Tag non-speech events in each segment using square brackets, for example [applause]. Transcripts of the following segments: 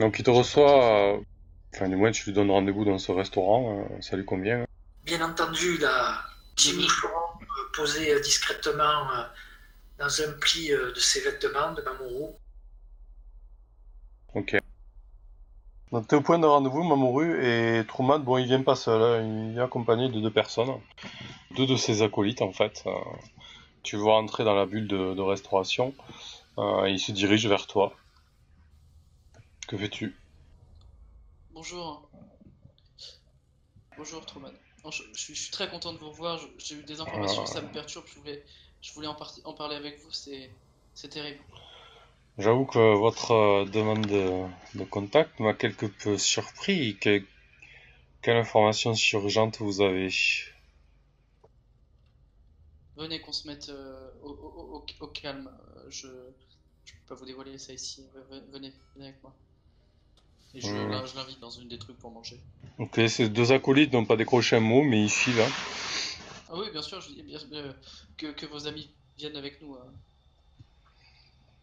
Donc il te reçoit, euh, enfin du moins tu lui donnes rendez-vous dans ce restaurant, euh, ça lui convient. Bien entendu, là, j'ai mis Florent euh, posé discrètement dans un pli de ses vêtements de Mamoru. Ok. Donc t'es au point de rendez-vous, Mamoru, et Truman, bon il vient pas seul, hein, il est accompagné de deux personnes, deux de ses acolytes en fait. Euh, tu vois entrer dans la bulle de, de restauration, euh, et il se dirige vers toi. Que fais-tu? Bonjour. Bonjour Truman. Non, je, je suis, je suis très content de vous revoir. J'ai eu des informations, Ah. ça me perturbe. Je voulais, je voulais en, par- en parler avec vous. C'est terrible. J'avoue que votre euh, demande de, de contact m'a quelque peu surpris. Que- quelle information urgente vous avez? Venez qu'on se mette euh, au, au- au- au calme. Euh, Je, je peux pas vous dévoiler ça ici. Ve- Venez, venez avec moi. Et je, l'invite dans une des trucs pour manger. Ok, ces deux acolytes n'ont pas décroché un mot, mais ils filent. hein. Ah oui, bien sûr. Je dis bien euh, que, que vos amis viennent avec nous. euh.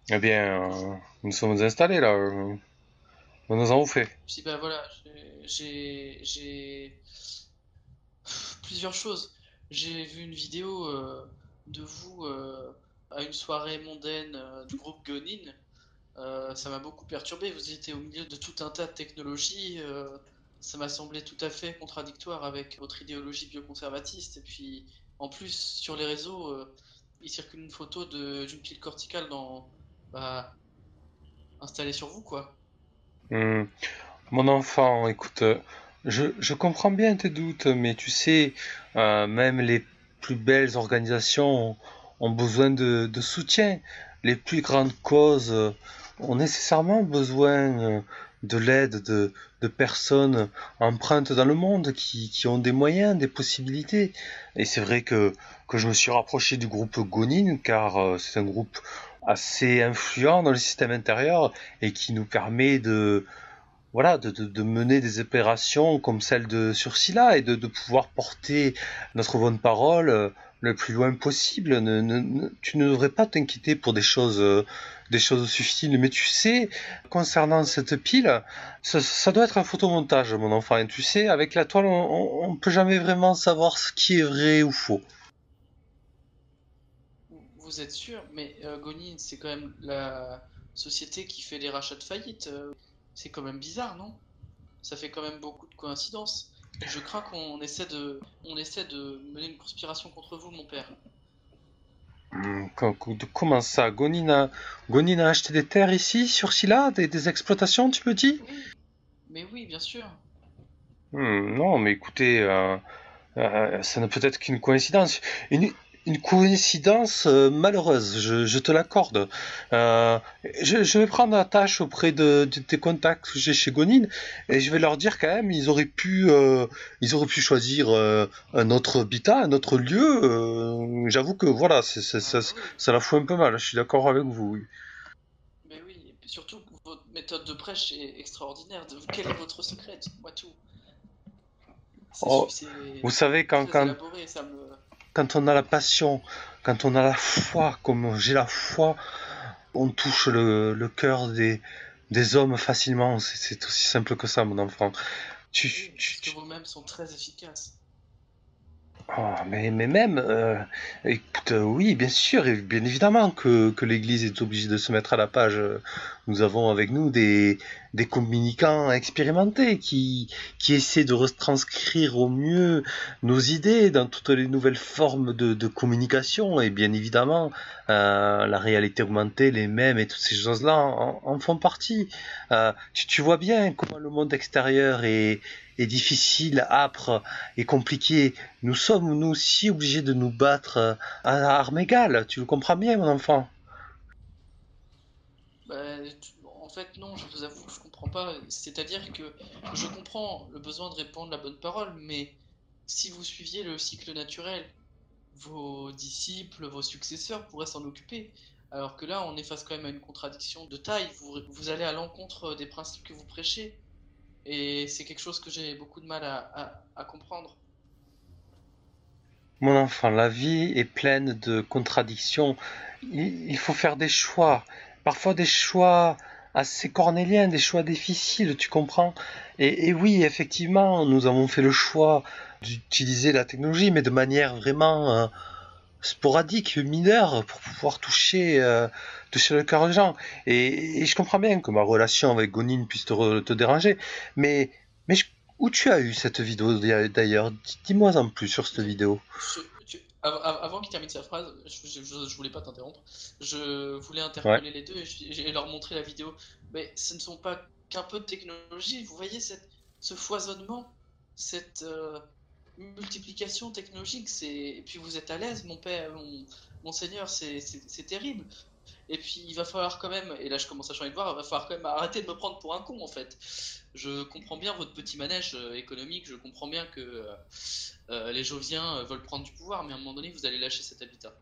Eh bien, euh, nous sommes installés là. euh, nous avons fait. Si bah voilà, j'ai- plusieurs choses. J'ai vu une vidéo euh, de vous à une soirée mondaine du groupe Gonin. Ça m'a beaucoup perturbé. Vous étiez au milieu de tout un tas de technologies. ça m'a semblé tout à fait contradictoire avec votre idéologie bioconservatiste. Et puis, en plus, sur les réseaux, il circule une photo d'une pile corticale dans, bah, installée sur vous, quoi. Hmm. Mon enfant, écoute, euh, je, je comprends bien tes doutes, mais tu sais, euh, même les plus belles organisations ont, besoin de, soutien. Les plus grandes causes ont nécessairement besoin euh, de l'aide de, de personnes empreintes dans le monde qui, qui ont des moyens, des possibilités. Et c'est vrai que, que je me suis rapproché du groupe Gonin, car c'est un groupe assez influent dans le système intérieur et qui nous permet de voilà de, mener des opérations comme celle de Sursila et de, pouvoir porter notre bonne parole euh, le plus loin possible. Ne, ne- ne- tu ne devrais pas t'inquiéter pour des choses euh, des choses subtiles, mais tu sais, concernant cette pile, ça, ça doit être un photomontage, mon enfant. Et tu sais, avec la toile, on, on peut jamais vraiment savoir ce qui est vrai ou faux. Vous êtes sûr, mais euh, Gonin, c'est quand même la société qui fait les rachats de faillite. euh, c'est quand même bizarre, non? Ça fait quand même beaucoup de coïncidences. Je crains qu'on essaie de, on essaie de mener une conspiration contre vous, mon père. Hum, Comment ça? Gonin a, Gonin a acheté des terres ici, sur Silla, des, des exploitations, tu me dis? Oui, mais oui, bien sûr. Hmm, non, mais écoutez, euh, euh, ça ne peut être qu'une coïncidence. Une, une coïncidence euh, malheureuse, je, je te l'accorde. Euh, je, je vais prendre la tâche auprès de, de tes contacts que j'ai chez Gonin et je vais leur dire quand même, ils auraient pu, euh, ils auraient pu choisir euh, un autre habitat, un autre lieu. J'avoue que voilà, c'est, c'est- ça, Ah, oui. ça la fout un peu mal. Je suis d'accord avec vous. oui. Mais oui, et puis surtout, votre méthode de prêche est extraordinaire. De- Quel est votre secret? Dites-moi tout. C'est Oh, Vous savez quand, quand, élaboré, ça me... quand on a la passion, quand on a la foi, comme j'ai la foi, on touche le, le cœur des, des hommes facilement. C'est aussi simple que ça, mon enfant. Tu, Oui, tu- tu- que vos-mêmes sont très efficaces. Oh, mais, mais même, euh, écoute, euh, oui, bien sûr, et bien évidemment que, que l'Église est obligée de se mettre à la page. Nous avons avec nous des, communicants expérimentés qui, qui essaient de retranscrire au mieux nos idées dans toutes les nouvelles formes de, communication. Et bien évidemment, euh, la réalité augmentée, les mêmes et toutes ces choses-là en, font partie. Euh, tu, vois bien comment le monde extérieur est, est difficile, âpre et compliqué. Nous sommes, nous aussi, obligés de nous battre à armes égales. Tu le comprends bien, mon enfant? Bah, en fait, non, je vous avoue je comprends pas. C'est-à-dire que je comprends le besoin de répandre la bonne parole, mais si vous suiviez le cycle naturel, vos disciples, vos successeurs pourraient s'en occuper. Alors que là, on est face quand même à une contradiction de taille. Vous, vous allez à l'encontre des principes que vous prêchez. Et c'est quelque chose que j'ai beaucoup de mal à, comprendre. Mon enfant, la vie est pleine de contradictions. Il, faut faire des choix. Parfois des choix assez cornéliens, des choix difficiles, tu comprends et, oui, effectivement, nous avons fait le choix d'utiliser la technologie, mais de manière vraiment euh, sporadique, mineure, pour pouvoir toucher, euh, toucher le cœur des gens. Et, je comprends bien que ma relation avec Gonin puisse te, déranger, mais, mais où tu as eu cette vidéo d'ailleurs? Dis-moi en plus sur cette vidéo. Avant qu'il termine sa phrase, je, je, voulais pas t'interrompre. Je voulais interpeller les deux et, et, leur montrer la vidéo. Mais ce ne sont pas qu'un peu de technologie. Vous voyez cette, ce foisonnement, cette, euh, multiplication technologique, et puis vous êtes à l'aise, mon père, mon, seigneur, c'est terrible. Et puis il va falloir quand même, et là je commence à changer de voir, il va falloir quand même arrêter de me prendre pour un con en fait. Je comprends bien votre petit manège euh, économique, je comprends bien que euh, euh, les Joviens veulent prendre du pouvoir, mais à un moment donné vous allez lâcher cet habitat.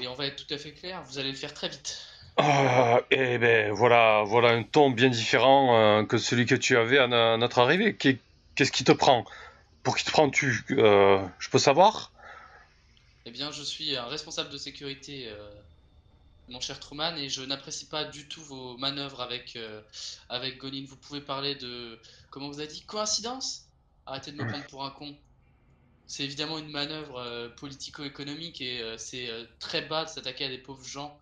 Et on va être tout à fait clair, vous allez le faire très vite. Ah, eh ben voilà, voilà un ton bien différent que celui que tu avais à, notre arrivée. Qu'est-ce qui te prend? Pour qui te prends-tu? Je peux savoir? Eh bien, je suis un responsable de sécurité, euh, mon cher Truman, et je n'apprécie pas du tout vos manœuvres avec, euh, avec Gonin. Vous pouvez parler de, comment vous avez dit, coïncidence? Arrêtez de me prendre pour un con. C'est évidemment une manœuvre politico-économique et c'est très bas de s'attaquer à des pauvres gens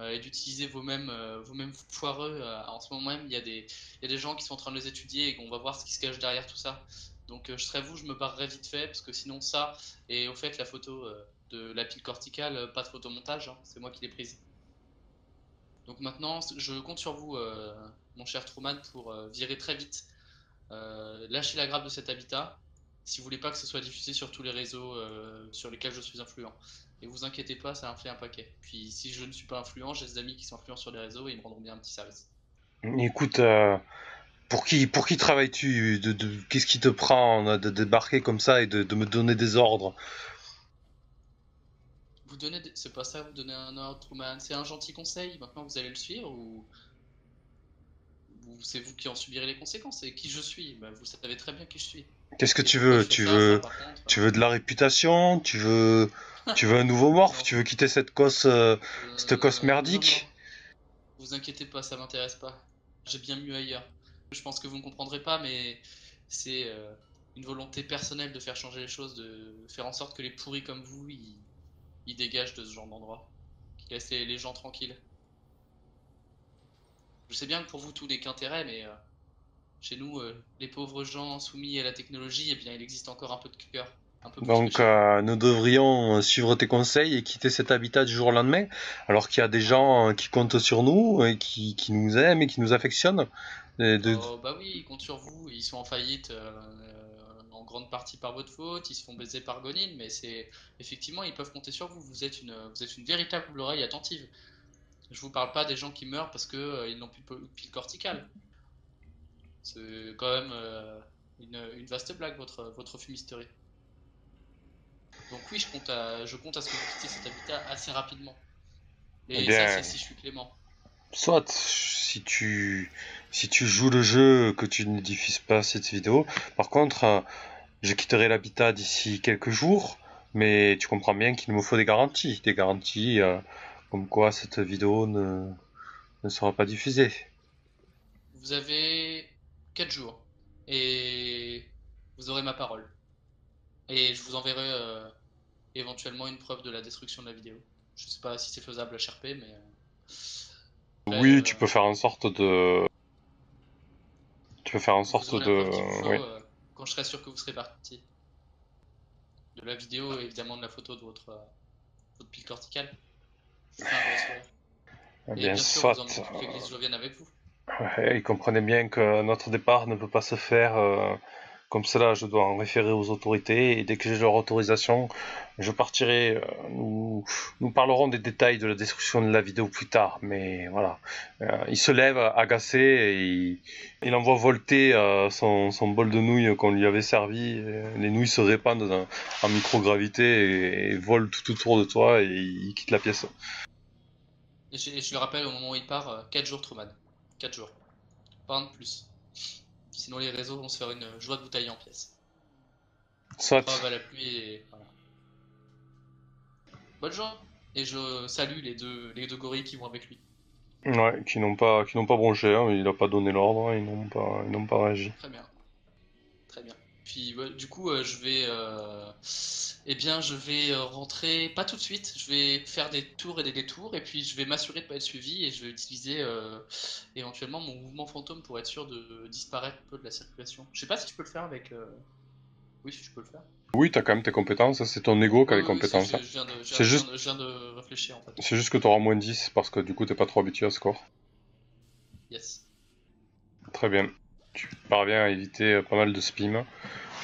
euh, et d'utiliser vos-mêmes euh, vos mêmes foireux. Euh, en ce moment même, il y, a des, il y a des gens qui sont en train de les étudier et qu'on va voir ce qui se cache derrière tout ça. Donc je serais vous, je me barrerais vite fait, parce que sinon ça, et au fait la photo de la pile corticale, pas de photomontage, hein, c'est moi qui l'ai prise. Donc maintenant, je compte sur vous, mon cher Truman, pour virer très vite, lâcher la grappe de cet habitat, si vous voulez pas que ce soit diffusé sur tous les réseaux sur lesquels je suis influent. Et vous inquiétez pas, ça en un paquet. Puis si je ne suis pas influent, j'ai des amis qui sont influents sur les réseaux et ils me rendront bien un petit service. Écoute, euh, pour qui, pour qui travailles-tu? De, Qu'est-ce qui te prend de débarquer comme ça et de, me donner des ordres? Vous donnez, c'est pas ça, vous donnez un ordre, Truman. C'est un gentil conseil. Maintenant, vous allez le suivre ou c'est vous qui en subirez les conséquences Et qui je suis bah, Vous savez très bien qui je suis. Qu'est-ce que tu veux Tu veux, tu veux de la réputation Tu veux [laughs] tu veux un nouveau morph Tu veux quitter cette cosse, euh, cette cosse merdique Vous inquiétez pas, ça m'intéresse pas. J'ai bien mieux ailleurs. Je pense que vous ne comprendrez pas, mais c'est euh, une volonté personnelle de faire changer les choses, de faire en sorte que les pourris comme vous, ils, dégagent de ce genre d'endroit. Qu'ils laissent les, gens tranquilles. Je sais bien que pour vous tout n'est qu'intérêt, mais euh, chez nous, les pauvres gens soumis à la technologie, eh bien, il existe encore un peu de cœur. Donc euh, nous devrions suivre tes conseils et quitter cet habitat du jour au lendemain, alors qu'il y a des gens euh, qui comptent sur nous et qui, qui nous aiment et qui nous affectionnent. Oh, bah oui, ils comptent sur vous, ils sont en faillite euh, en grande partie par votre faute, ils se font baiser par Gonin, mais c'est effectivement ils peuvent compter sur vous. Vous êtes une, vous êtes une véritable oreille attentive. Je vous parle pas des gens qui meurent parce que ils n'ont plus de pile corticale. C'est quand même une, une, vaste blague votre votre fumisterie. Donc oui, je compte à, je compte à ce que vous quittiez cet habitat assez rapidement. Et eh ça, c'est si je suis clément. Soit, si tu, si tu joues le jeu, que tu ne diffuses pas cette vidéo. Par contre, euh, je quitterai l'habitat d'ici quelques jours, mais tu comprends bien qu'il me faut des garanties. Des garanties euh, comme quoi cette vidéo ne, ne sera pas diffusée. Vous avez 4 jours et vous aurez ma parole. Et je vous enverrai euh, éventuellement une preuve de la destruction de la vidéo. Je sais pas si c'est faisable à Sherp, mais. Euh, oui, tu peux faire en sorte de. Tu peux faire en sorte de. Quand je serai sûr que vous serez parti. De la vidéo et évidemment de la photo de votre, votre pile corticale. Je eh et bien, sûr, soit. Vous je vienne avec vous. Ouais, il comprenait bien que notre départ ne peut pas se faire comme cela, je dois en référer aux autorités et dès que j'ai leur autorisation, je partirai. Euh, nous, parlerons des détails de la destruction de la vidéo plus tard, mais voilà. Euh, il se lève agacé et il, envoie volter euh, son, bol de nouilles qu'on lui avait servi. Les nouilles se répandent en microgravité et, volent tout autour de toi et il quitte la pièce. Je, je, le rappelle au moment où il part, 4 jours Truman. 4 jours. Pas un de plus. Sinon, les réseaux vont se faire une joie de bouteille en pièces. Soit. La pluie et voilà. Bonne journée. Et je salue les deux, les deux gorilles qui vont avec lui. Ouais, qui n'ont pas, qui n'ont pas bronché, hein, il a pas donné l'ordre, hein, ils n'ont pas, ils n'ont pas réagi. Très bien. Puis ouais, du coup, euh, je vais, euh, eh bien, je vais euh, rentrer, pas tout de suite. Je vais faire des tours et des détours, et puis je vais m'assurer de pas être suivi, et je vais utiliser éventuellement mon mouvement fantôme pour être sûr de disparaître un peu de la circulation. Je sais pas si tu peux le faire avec. Oui, si tu peux le faire. Oui, t'as quand même tes compétences, hein, c'est ton ego qui a les Oui, oui, compétences. c'est- hein. Je, je je C'est je juste- je viens de réfléchir en fait. C'est juste que t'auras moins 10 parce que du coup t'es pas trop habitué à ce score. Yes. Très bien. Tu parviens à éviter euh, pas mal de spim.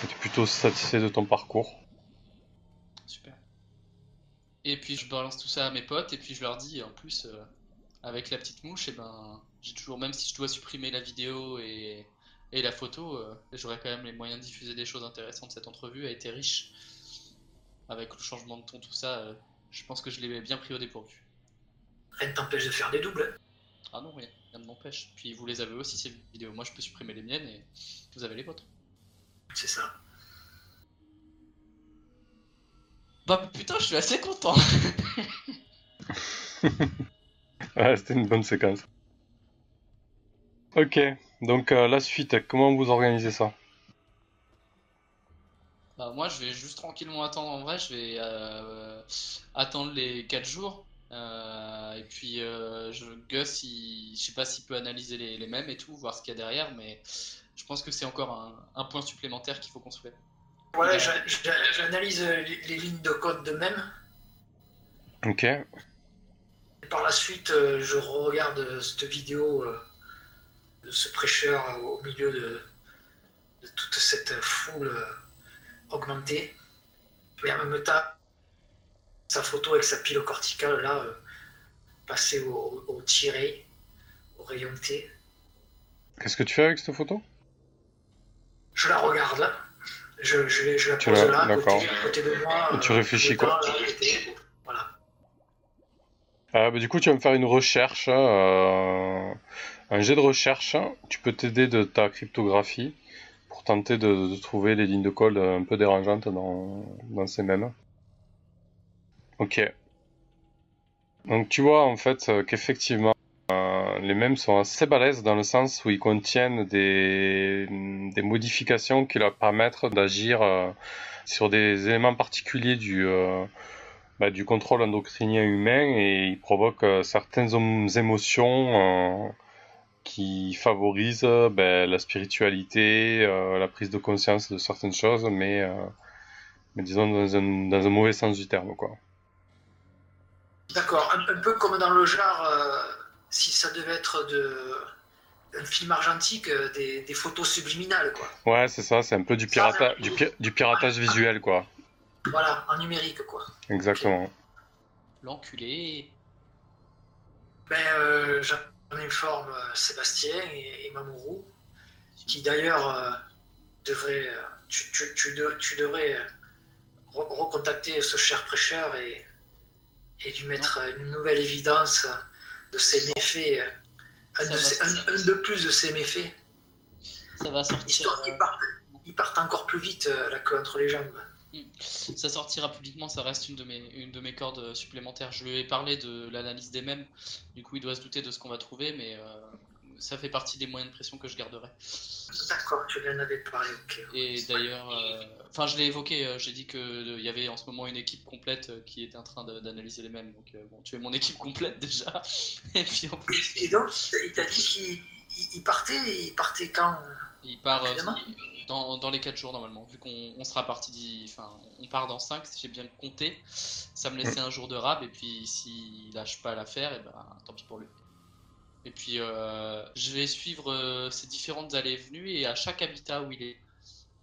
Et tu es plutôt satisfait de ton parcours. Super. Et puis je balance tout ça à mes potes et puis je leur dis en plus euh, avec la petite mouche et ben j'ai toujours même si je dois supprimer la vidéo et, et la photo euh, j'aurai quand même les moyens de diffuser des choses intéressantes. Cette entrevue a été riche avec le changement de ton tout ça. euh, je pense que je l'ai bien pris au dépourvu. Rien ne t'empêche de faire des doubles. hein. Ah non rien, rien ne m'empêche. Puis vous les avez aussi ces vidéos. Moi je peux supprimer les miennes et vous avez les vôtres. C'est ça. Bah putain je suis assez content. [laughs] Ouais, c'était une bonne séquence. Ok, donc euh, la suite, comment vous organisez ça? Bah, moi, je vais juste tranquillement attendre. En vrai, je vais euh, attendre les 4 jours. Euh, et puis, euh, je, Gus, il- je sais pas s'il peut analyser les, les mêmes et tout, voir ce qu'il y a derrière, mais je pense que c'est encore un, un point supplémentaire qu'il faut qu'on se fait. Voilà, j'analyse les, les lignes de code de même. Ok, Et par la suite, euh, je regarde cette vidéo euh, de ce prêcheur au milieu de, de toute cette foule augmentée. Et en même temps, sa photo avec sa pile corticale, là, euh, passée au, au tiré, au rayon T. qu'est-ce que tu fais avec cette photo? Je la regarde là. Je, je, je la pose là, à côté, d'accord. à côté de moi. Et tu euh, réfléchis, dedans, quoi. là. Voilà. Euh, bah, Du coup, tu vas me faire une recherche, euh, un jet de recherche. Tu peux t'aider de ta cryptographie pour tenter de, de trouver les lignes de code un peu dérangeantes dans, dans ces mêmes. Ok. Donc tu vois en fait euh, qu'effectivement euh, les mêmes sont assez balèzes dans le sens où ils contiennent des, des modifications qui leur permettent d'agir euh, sur des éléments particuliers du, bah, du contrôle endocrinien humain et ils provoquent certaines émotions qui favorisent ben, la spiritualité, la prise de conscience de certaines choses, mais, mais disons dans un, dans un mauvais sens du terme quoi. D'accord, un, un peu comme dans le genre, euh, si ça devait être de, un film argentique, euh, des, des photos subliminales, quoi. Ouais, c'est ça, c'est un peu du, pirata du, pi- du piratage visuel, quoi. Voilà, en numérique, quoi. Exactement. L'enculé. Ben, euh, j'en informe euh, Sébastien et, et Mamoru, qui d'ailleurs euh, devrait, tu, tu, tu, de- tu devrais re- recontacter ce cher prêcheur et, et lui mettre euh, une nouvelle évidence de ses méfaits, euh, un de, un- un plus de ses méfaits. Ça va sortir. Histoire qu'ils partent, ils partent encore plus vite euh, la queue entre les jambes. Ça sortira publiquement, ça reste une de mes, une de mes cordes supplémentaires. Je lui ai parlé de l'analyse des mêmes, du coup il doit se douter de ce qu'on va trouver, mais euh, ça fait partie des moyens de pression que je garderai. D'accord, tu en avais parlé, ok. Et d'ailleurs, euh, enfin je l'ai évoqué, euh, j'ai dit qu'il y avait en ce moment une équipe complète euh, qui était en train d'analyser les mêmes, donc euh, bon, tu es mon équipe complète [laughs] déjà. Et puis en plus, Et donc, il t'a dit qu'il il- il partait, il partait quand il part euh, dans, dans les 4 jours normalement, vu qu'on on sera parti, enfin on part dans 5 si j'ai bien compté, ça me laissait un jour de rab, et puis s'il lâche pas l'affaire, et ben tant pis pour lui. Et puis euh, je vais suivre euh, ces différentes allées et venues, et à chaque habitat où il est,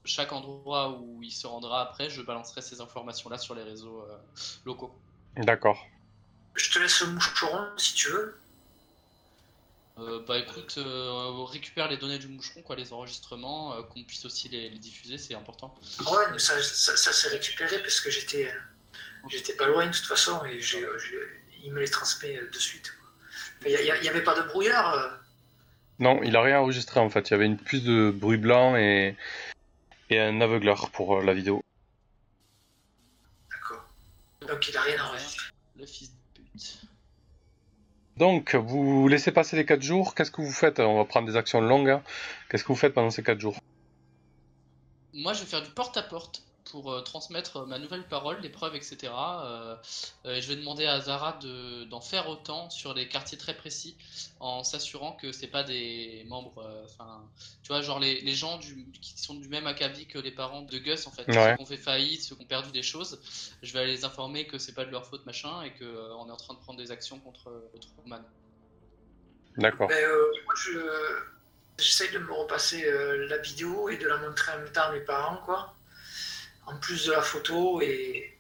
chaque endroit où il se rendra après, je balancerai ces informations-là sur les réseaux euh, locaux. D'accord. Je te laisse le moucheron si tu veux. Euh, bah écoute, euh, récupère les données du moucheron, quoi, les enregistrements, euh, qu'on puisse aussi les, les diffuser, c'est important. Ouais, mais ça, ça, ça s'est récupéré parce que j'étais j'étais pas loin de toute façon et j'ai- j'ai- il me les transmet euh, de suite. quoi. Il n'y avait pas de brouillard. euh, Non, il a rien enregistré en fait. Il y avait une puce de bruit blanc et, et un aveugleur pour euh, la vidéo. D'accord. Donc il a rien enregistré. Le fils de pute. Donc, vous laissez passer les 4 jours. Qu'est-ce que vous faites? On va prendre des actions longues. hein. Qu'est-ce que vous faites pendant ces 4 jours? Moi, je vais faire du porte-à-porte pour euh, transmettre ma nouvelle parole, les preuves, etc. Euh, euh, je vais demander à Zara de- d'en faire autant sur les quartiers très précis, en s'assurant que c'est pas des membres, euh, enfin, tu vois, genre les, les gens du- qui sont du même acabit que les parents de Gus, en fait, Ouais. ceux qui ont fait faillite, ceux qui ont perdu des choses. Je vais les informer que c'est pas de leur faute, machin, et que euh, on est en train de prendre des actions contre euh, Truman. D'accord. Ben, euh, moi, je, j'essaye de me repasser euh, la vidéo et de la montrer en même temps à mes parents, quoi. En plus de la photo et,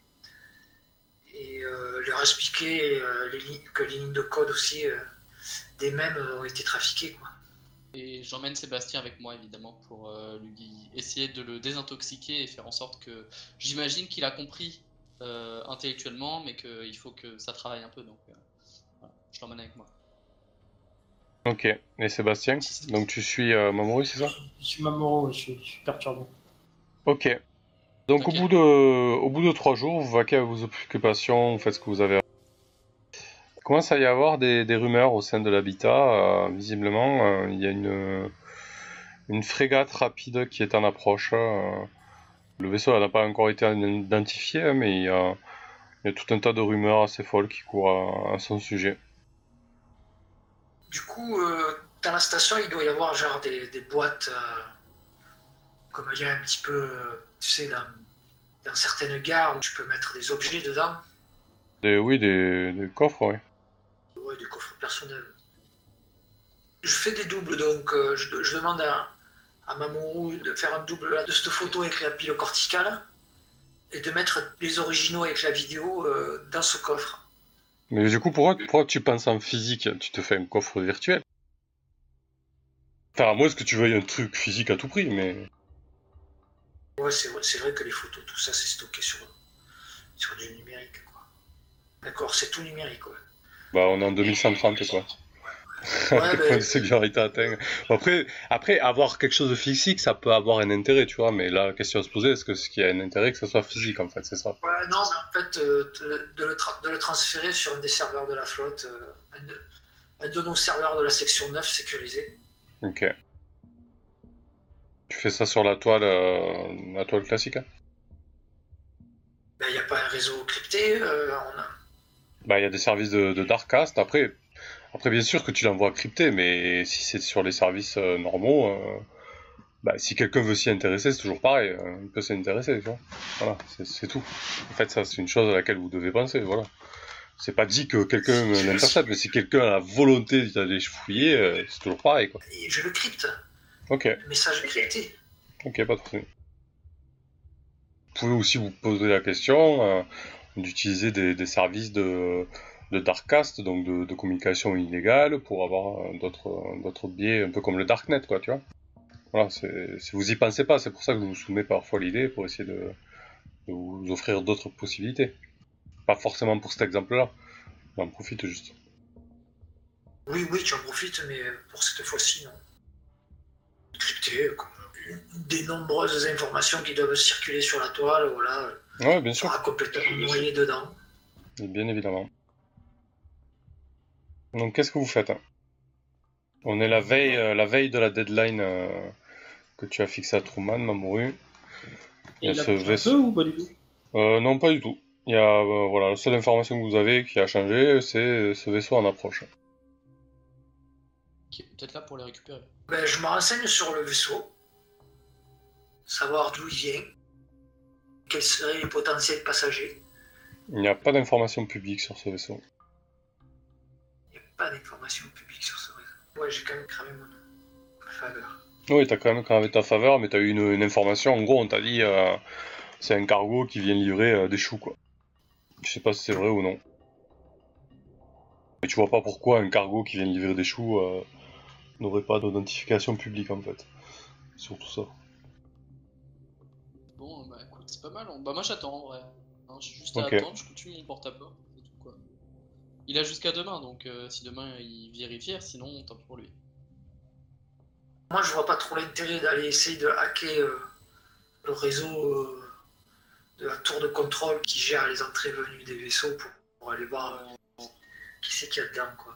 et euh, leur expliquer euh, les lignes- que les lignes de code aussi euh, des mêmes ont été trafiquées, quoi. Et j'emmène Sébastien avec moi, évidemment, pour euh, lui essayer de le désintoxiquer et faire en sorte que. J'imagine qu'il a compris euh, intellectuellement, mais qu'il faut que ça travaille un peu. Donc, euh, voilà, je l'emmène avec moi. Ok. Et Sébastien? Donc tu suis euh, Mamoru, c'est ça? Je suis Mamoru, je suis, je suis perturbé. Ok. Donc au bout de au bout de trois jours, vous vaquez à vos occupations, vous faites ce que vous avez. Il commence à y avoir des, des rumeurs au sein de l'habitat. euh, visiblement, euh, il y a une une frégate rapide qui est en approche. euh. le vaisseau n'a pas encore été identifié, mais il y, a, il y a tout un tas de rumeurs assez folles qui courent à, à son sujet. Du coup, dans la station, il doit y avoir genre des, des boîtes, comme il y a un petit peu, tu sais, dans, dans certaines gares où tu peux mettre des objets dedans, Des, oui, des, des coffres, oui. ouais, des coffres personnels. Je fais des doubles, donc euh, je, je demande à, à Mamoru de faire un double là, de cette photo avec la pile corticale et de mettre les originaux avec la vidéo euh, dans ce coffre. Mais du coup, pourquoi, pourquoi tu penses en physique Tu te fais un coffre virtuel? Enfin, à moins que tu veuilles un truc physique à tout prix, mais... Ouais, c'est vrai, que les photos, tout ça, c'est stocké sur, sur du numérique. quoi. D'accord, c'est tout numérique. Ouais. Bah, on est en 2130, quoi. Ouais, point de sécurité atteint. Après, après, avoir quelque chose de physique, ça peut avoir un intérêt, tu vois, mais là, la question à se poser, est-ce que ce qui a un intérêt, que ce soit physique, en fait, c'est ça? Ouais, non, mais en fait, euh, de, le de le transférer sur un des serveurs de la flotte, euh, un, de, un de nos serveurs de la section 9 sécurisé. Ok. Tu fais ça sur la toile, euh, la toile classique hein Ben, Il n'y a pas un réseau crypté. euh, on a- Bah, il y a des services de, de Darkcast. Après, après, bien sûr que tu l'envoies crypté, mais si c'est sur les services euh, normaux, euh, bah, si quelqu'un veut s'y intéresser, c'est toujours pareil. euh, il peut s'y intéresser, tu vois. Voilà, c'est- tout. En fait, ça, c'est une chose à laquelle vous devez penser, voilà. C'est pas dit que quelqu'un l'intercepte, mais si quelqu'un a la volonté d'aller fouiller, c'est toujours pareil, quoi. et je le crypte, Ok, message crypté. ok, pas de souci. Vous pouvez aussi vous poser la question euh, d'utiliser des, des services de, de Darkcast, donc de, de communication illégale, pour avoir euh, d'autres d'autres biais, un peu comme le Darknet, quoi, tu vois. Voilà, si vous y pensez pas, c'est pour ça que je vous soumets parfois l'idée, pour essayer de, de vous offrir d'autres possibilités. Pas forcément pour cet exemple-là, j'en profite juste. Oui, oui, tu en profites, mais pour cette fois-ci, non. Des nombreuses informations qui doivent circuler sur la toile, voilà, Ouais, bien sûr, sera complètement noyé dedans. bien évidemment. Donc, qu'est-ce que vous faites hein? On est la veille, euh, la veille de la deadline euh, que tu as fixée à Truman, Mamoru. Il y a Il a ce vaisseau- ou pas du tout? Euh, non, pas du tout. Il y a, euh, voilà, la seule information que vous avez qui a changé, c'est ce vaisseau en approche. Qui est peut-être là pour les récupérer. Ben, je me renseigne sur le vaisseau, savoir d'où il vient, quels seraient les potentiels passagers. Il n'y a pas d'information publique sur ce vaisseau. Il n'y a pas d'informations publiques sur ce réseau. Ouais, j'ai quand même cramé mon ma faveur. Oui, t'as quand même cravé ta faveur, mais t'as eu une, une information. En gros, on t'a dit euh, c'est un cargo qui vient livrer euh, des choux, quoi. Je sais pas si c'est vrai ou non. Mais tu vois pas pourquoi un cargo qui vient livrer des choux euh, n'aurait pas d'identification publique, en fait. Surtout ça. Bon, bah écoute, c'est pas mal. on- Bah moi j'attends en vrai. Hein, J'ai juste à attendre, je continue mon porte-à-porte. c'est tout, quoi. Il a jusqu'à demain, donc euh, si demain il vérifie, sinon tant pis pour lui. Moi, je vois pas trop l'intérêt d'aller essayer de hacker euh, le réseau euh, de la tour de contrôle qui gère les entrées et venues des vaisseaux pour, pour aller voir euh, qui c'est qu'il y a dedans. Quoi.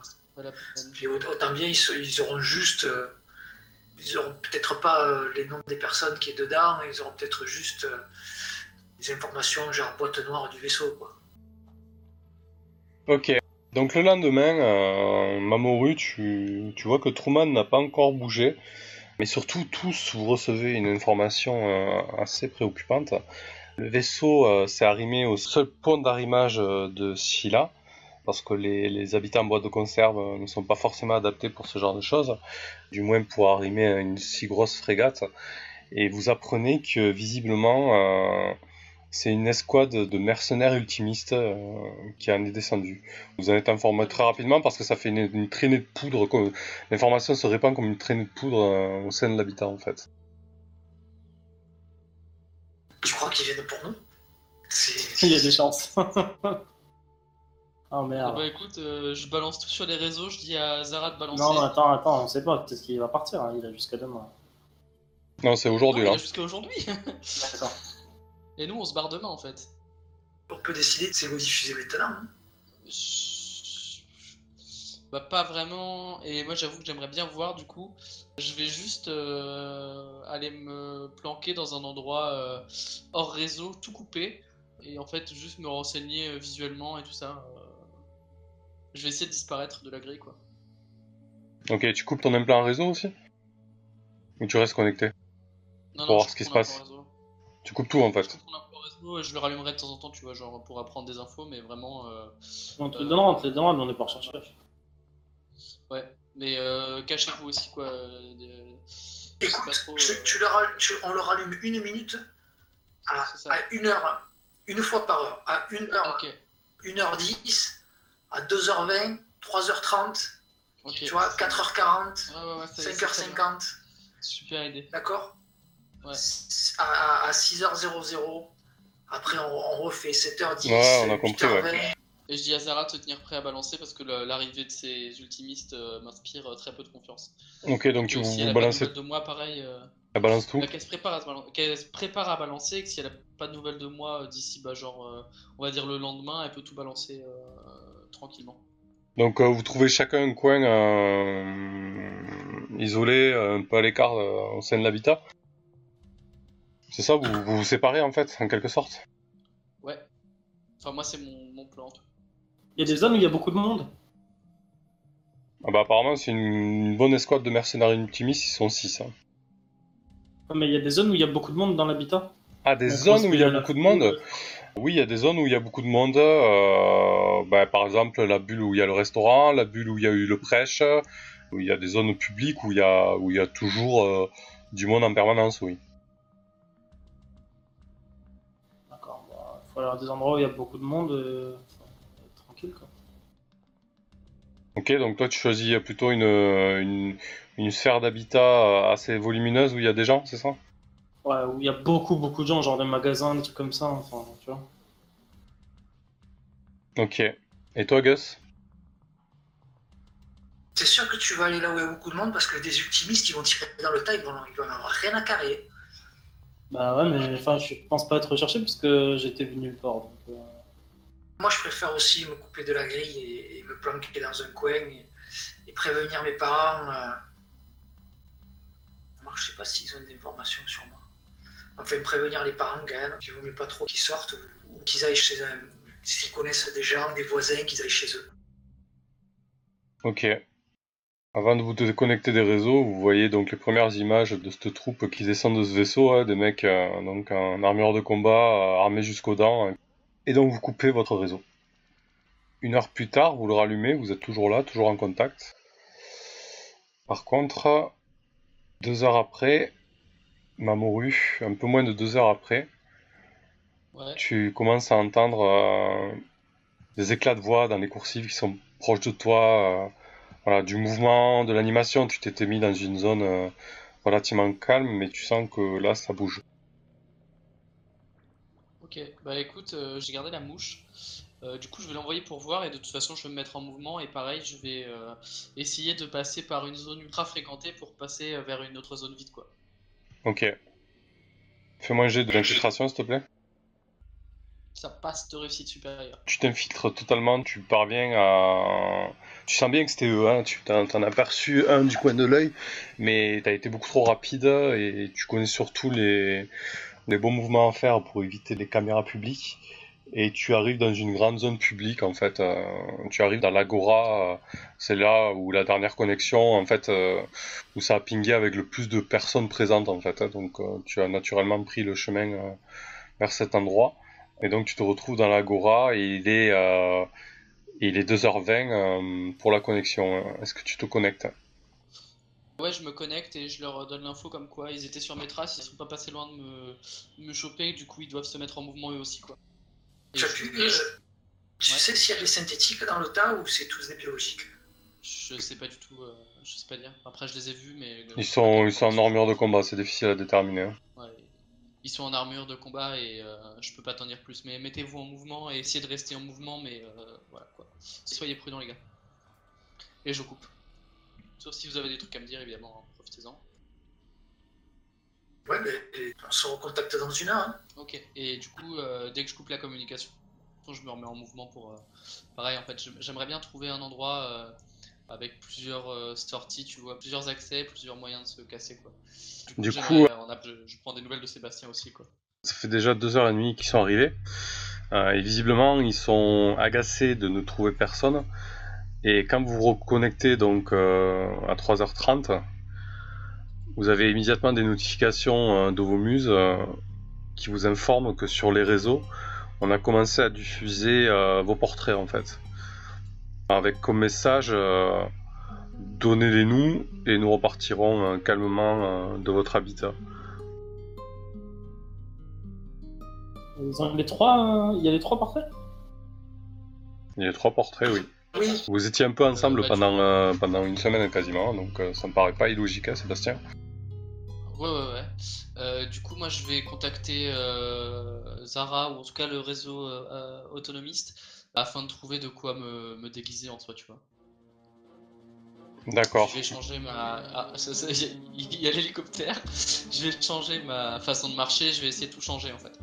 Puis autant bien, ils, auront juste. euh, ils auront peut-être pas euh, les noms des personnes qui est dedans, ils auront peut-être juste euh, des informations genre boîte noire du vaisseau. Quoi. Ok. Donc le lendemain, euh, Mamoru, tu, tu vois que Truman n'a pas encore bougé. Mais surtout, tous, vous recevez une information euh, assez préoccupante. Le vaisseau euh, s'est arrimé au seul point d'arrimage euh, de Scylla, parce que les, les habitants en boîte de conserve euh, ne sont pas forcément adaptés pour ce genre de choses, du moins pour arrimer à une si grosse frégate. Et vous apprenez que visiblement, euh, c'est une escouade de mercenaires ultimistes euh, qui en est descendue. Vous en êtes informé très rapidement parce que ça fait une, une traînée de poudre. L'information se répand comme une traînée de poudre euh, au sein de l'habitat en fait. Tu crois qu'ils viennent pour nous? Il y a des chances. [laughs] oh Ah merde. bah écoute, euh, je balance tout sur les réseaux, je dis à Zara de balancer. Non, attends, attends, on sait pas. Peut-être qu'il va partir. hein, Il a jusqu'à demain. Non, c'est aujourd'hui il a jusqu'à aujourd'hui. [laughs] D'accord. Et nous, on se barre demain en fait. On peut décider de c'est vous diffuser maintenant. hein. Bah pas vraiment. Et moi j'avoue que j'aimerais bien voir du coup. Je vais juste euh, aller me planquer dans un endroit euh, hors réseau, tout coupé. Et en fait juste me renseigner visuellement et tout ça. Euh. Je vais essayer de disparaître de la grille quoi. Ok, tu coupes ton implant réseau aussi? Ou tu restes connecté? Non, Pour voir ce qui se passe. Tu coupes tout en fait. je le rallumerai de temps en temps, tu vois, genre pour apprendre des infos, mais vraiment. euh, On te le donnera, on te mais on est pas recherché. Ouais. Mais euh, cachez-vous aussi quoi. euh, de- je sais pas Écoute, trop, tu- euh, tu leur al- tu- on leur allume une minute à, C'est ça. à une heure, une fois par heure, à une heure, Ok, 1h10, à 2h20, 3h30, ok. tu vois, 4h40, Ouais, ouais, ouais, ça- c'est très bien. 5h50, Super idée. d'accord? À, à- à 6h00, après on, on refait 7h10, Ouais, on a compris, 8h20. Et je dis à Zara de se tenir prêt à balancer parce que l'arrivée de ces ultimistes euh, m'inspire euh, très peu de confiance. Ok, donc tu si vous elle a pas de balancez, nouvelles de moi, pareil. euh, elle balance tout bah, qu'elle se prépare à se, prépare à balancer et que si elle a pas de nouvelles de moi euh, d'ici, bah, genre, euh, on va dire le lendemain, elle peut tout balancer euh, tranquillement. Donc euh, vous trouvez chacun un coin euh, isolé, euh, un peu à l'écart euh, au sein de l'habitat. C'est ça, vous, vous vous séparez en fait, en quelque sorte. Ouais. Enfin, moi, c'est mon, mon plan. Il y a des zones où il y a beaucoup de monde. Ah bah apparemment c'est une, une bonne escouade de mercenaires ultimistes, ils sont 6. Hein. Ouais, Mais il y a des zones où il y a beaucoup de monde dans l'habitat. Ah, des Donc, zones où il y a beaucoup de monde Oui, il y a des zones où il y a beaucoup de monde. euh, bah, par exemple, la bulle où il y a le restaurant, la bulle où il y a eu le prêche, où il y a des zones publiques où il y a, où il y a toujours euh, du monde en permanence, oui. D'accord. bah, Il faut aller à des endroits où il y a beaucoup de monde. euh, tranquille quoi. Ok, donc toi tu choisis plutôt une, une, une sphère d'habitat assez volumineuse où il y a des gens, c'est ça? Ouais, où il y a beaucoup, beaucoup de gens, genre des magasins, des trucs comme ça. Enfin, tu vois. Ok. Et toi, Gus? C'est sûr que tu vas aller là où il y a beaucoup de monde parce que des ultimistes ils vont tirer dans le tas, ils vont, ils vont en avoir rien à carrer. Bah ouais, mais enfin, je pense pas être recherché parce que j'étais venu nulle part. Donc, euh, Moi, je préfère aussi me couper de la grille et, et me planquer dans un coin et, et prévenir mes parents. euh. Moi, je sais pas s'ils ont des informations sur moi. Enfin, prévenir les parents quand même, qu'il vaut mieux pas trop qu'ils sortent ou, qu'ils aillent chez un. S'ils connaissent des gens, des voisins, qu'ils aillent chez eux. Ok. Avant de vous déconnecter des réseaux, vous voyez donc les premières images de cette troupe qui descend de ce vaisseau, hein, des mecs euh, donc en armure de combat, euh, armés jusqu'aux dents. hein. Et donc vous coupez votre réseau. Une heure plus tard, vous le rallumez, vous êtes toujours là, toujours en contact. Par contre, deux heures après, Mamoru, un peu moins de deux heures après, Ouais. tu commences à entendre euh, des éclats de voix dans les coursives qui sont proches de toi, euh, voilà, du mouvement, de l'animation. Tu t'étais mis dans une zone euh, relativement calme, mais tu sens que là, ça bouge. Ok, bah écoute, j'ai gardé la mouche Euh, du coup, je vais l'envoyer pour voir et de toute façon, je vais me mettre en mouvement et pareil, je vais euh, essayer de passer par une zone ultra fréquentée pour passer vers une autre zone vide, quoi. Ok. Fais-moi un jet de l'infiltration, s'il te plaît. Ça passe de réussite supérieure. Tu t'infiltres totalement, tu parviens à... Tu sens bien que c'était eux, hein. tu t'en t'en as aperçu un du coin de l'œil, mais t'as été beaucoup trop rapide et tu connais surtout les... les bons mouvements à faire pour éviter les caméras publiques. Et tu arrives dans une grande zone publique en fait. euh, tu arrives dans l'Agora, euh, c'est là où la dernière connexion en fait, euh, où ça a pingé avec le plus de personnes présentes en fait. Donc tu as naturellement pris le chemin vers cet endroit. Et donc tu te retrouves dans l'Agora et il est, il est 2h20 euh, pour la connexion. Est-ce que tu te connectes? Ouais, je me connecte et je leur donne l'info comme quoi ils étaient sur mes traces, ils sont pas passés loin de me, me choper, du coup ils doivent se mettre en mouvement eux aussi, quoi. Et Tu as je- euh, je- tu Ouais. sais s'il y a des synthétiques dans le tas ou c'est tous des biologiques? Je sais pas du tout, euh, je sais pas dire. Après, je les ai vus, mais. Ils sont, ils sont en armure de combat, c'est difficile à déterminer. hein. Ouais, Ils sont en armure de combat et euh, je peux pas t'en dire plus. Mais mettez-vous en mouvement et essayez de rester en mouvement, mais euh, voilà quoi. Soyez prudents, les gars. Et je coupe. Sauf si vous avez des trucs à me dire, évidemment, hein, profitez-en. Ouais, mais on se recontacte dans une heure. Hein. Ok, et du coup, euh, dès que je coupe la communication, je me remets en mouvement pour. euh, Pareil, en fait, j'aim- j'aimerais bien trouver un endroit euh, avec plusieurs euh, sorties, tu vois, plusieurs accès, plusieurs moyens de se casser, quoi. Du coup, on a- je, je prends des nouvelles de Sébastien aussi, quoi. Ça fait déjà deux heures et demie qu'ils sont arrivés. Euh, et visiblement, ils sont agacés de ne trouver personne. Et quand vous vous reconnectez donc euh, à 3h30, vous avez immédiatement des notifications euh, de vos muses euh, qui vous informent que sur les réseaux, on a commencé à diffuser euh, vos portraits en fait. Avec comme message, euh, donnez-les nous et nous repartirons euh, calmement euh, de votre habitat. Les trois, euh, il y a les trois portraits? Il y a trois portraits, oui. Oui, Vous étiez un peu ensemble bah, pendant, euh, pendant une semaine quasiment, donc euh, ça me paraît pas illogique, hein, Sébastien. Ouais, ouais, ouais. Euh, du coup, moi, je vais contacter euh, Zara, ou en tout cas le réseau euh, autonomiste, afin de trouver de quoi me, me déguiser en soi, tu vois. D'accord. Je vais changer ma. Ah, ça- ça- il y a l'hélicoptère. Je vais changer ma façon de marcher, je vais essayer de tout changer en fait.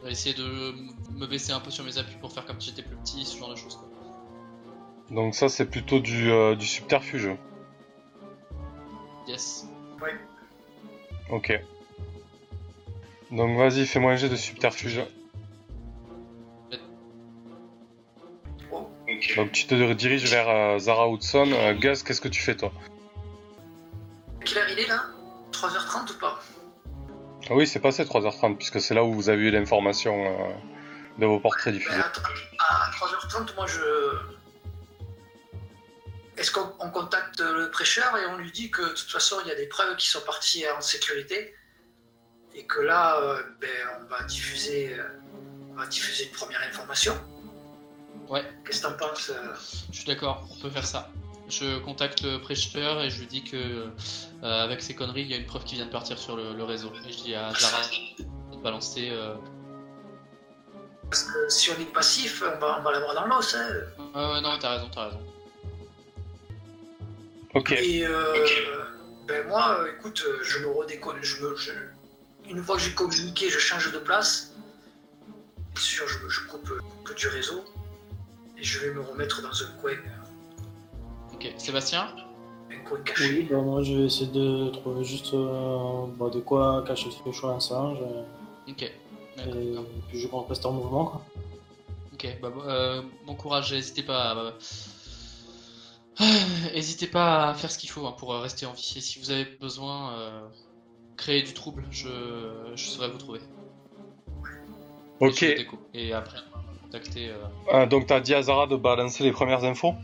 Je vais essayer de me baisser un peu sur mes appuis pour faire comme si j'étais plus petit, ce genre de choses quoi. Donc ça, c'est plutôt du, du subterfuge. Yes. Ok. Donc vas-y, fais-moi un jet de subterfuge. Oh. Donc tu te diriges vers euh, Zara Hudson. Euh, Gus, qu'est-ce que tu fais toi? Quelle heure il est là? 3h30 ou pas? Ah Oui, c'est passé 3h30, puisque c'est là où vous avez eu l'information euh, de vos portraits diffusés. attends, À 3h30, moi je. Est-ce qu'on on contacte le prêcheur et on lui dit que de toute façon il y a des preuves qui sont parties en sécurité et que là euh, ben, on va diffuser euh, on va diffuser une première information? Ouais. Qu'est-ce que t'en penses euh? Je suis d'accord, on peut faire ça. Je contacte le prêcheur et je lui dis que euh, avec ces conneries, il y a une preuve qui vient de partir sur le, le réseau. Et je dis à Zara de balancer. Parce que si on est passif, on va, on va l'avoir dans l'os. Hein. Non, t'as raison, t'as raison. Ok. Et euh, ben moi, euh, écoute, euh, je me redécolle. Je me, je- une fois que j'ai communiqué, je change de place. Bien sûr, je, je coupe euh, que du réseau. Et je vais me remettre dans un coin, euh, Ok, Sébastien un coin caché. Oui, bah, moi je vais essayer de trouver juste euh, bah, de quoi cacher ce choix un singe. euh, Ok. Et puis je rester en mouvement. Quoi. Ok, bah, euh, bon courage, n'hésitez pas à... [sighs] N'hésitez pas à faire ce qu'il faut hein, pour euh, rester en vie. Et si vous avez besoin, euh, créer du trouble, je, je saurai vous trouver. Ok. Et après, on va contacter euh, Ah, donc t'as dit à Zara de balancer les premières infos?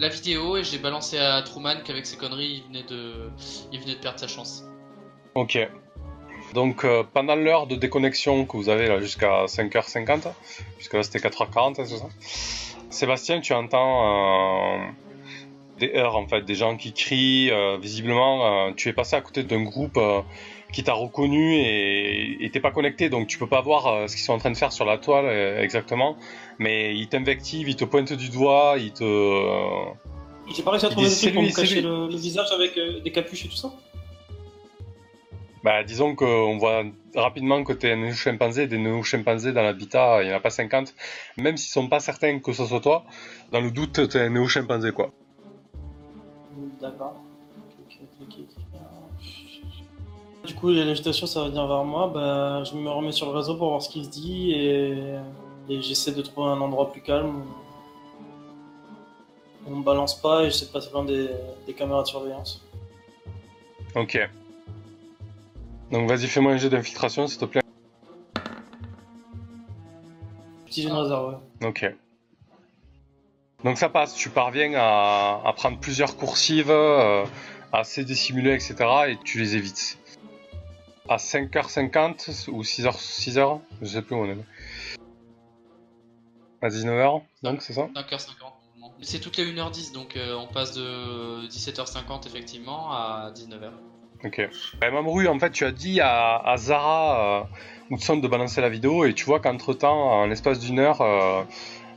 la vidéo et j'ai balancé à Truman qu'avec ses conneries, il venait de, il venait de perdre sa chance. Ok. Donc euh, pendant l'heure de déconnexion que vous avez là jusqu'à 5h50, puisque là c'était 4h40, hein, c'est ça? Sébastien, tu entends euh, des heurts en fait, des gens qui crient. euh, visiblement, euh, tu es passé à côté d'un groupe euh, qui t'a reconnu et t'es pas connecté, donc tu peux pas voir ce qu'ils sont en train de faire sur la toile exactement. Mais ils t'invectivent, ils te pointent du doigt, ils te. J'ai pas réussi à trouver des trucs pour me cacher le, le, visage avec des capuches et tout ça? Bah, disons qu'on voit rapidement que tu es un chimpanzé, des néo-chimpanzés dans l'habitat, il n'y en a pas 50. Même s'ils sont pas certains que ce soit toi, dans le doute, tu es un néo-chimpanzé, quoi. D'accord. Du coup, l'agitation, ça va venir vers moi. Bah, je me remets sur le réseau pour voir ce qu'il se dit et, j'essaie de trouver un endroit plus calme où on me balance pas et j'essaie de passer loin des, des caméras de surveillance. Ok. Donc vas-y, fais-moi un jet d'infiltration, s'il te plaît. Petit jet de réserve, ouais. Ok. Donc ça passe, tu parviens à, prendre plusieurs coursives, euh, assez dissimulées, etc. et tu les évites. À 5h50 ou 6h, 6h je sais plus où on est. À 19h, donc c'est ça 5h50. C'est toutes les 1h10, donc euh, on passe de 17h50 effectivement à 19h. Ok. Bah, Mamoru, en fait, tu as dit à, Zara euh, Hudson de balancer la vidéo et tu vois qu'entre temps, en l'espace d'une heure,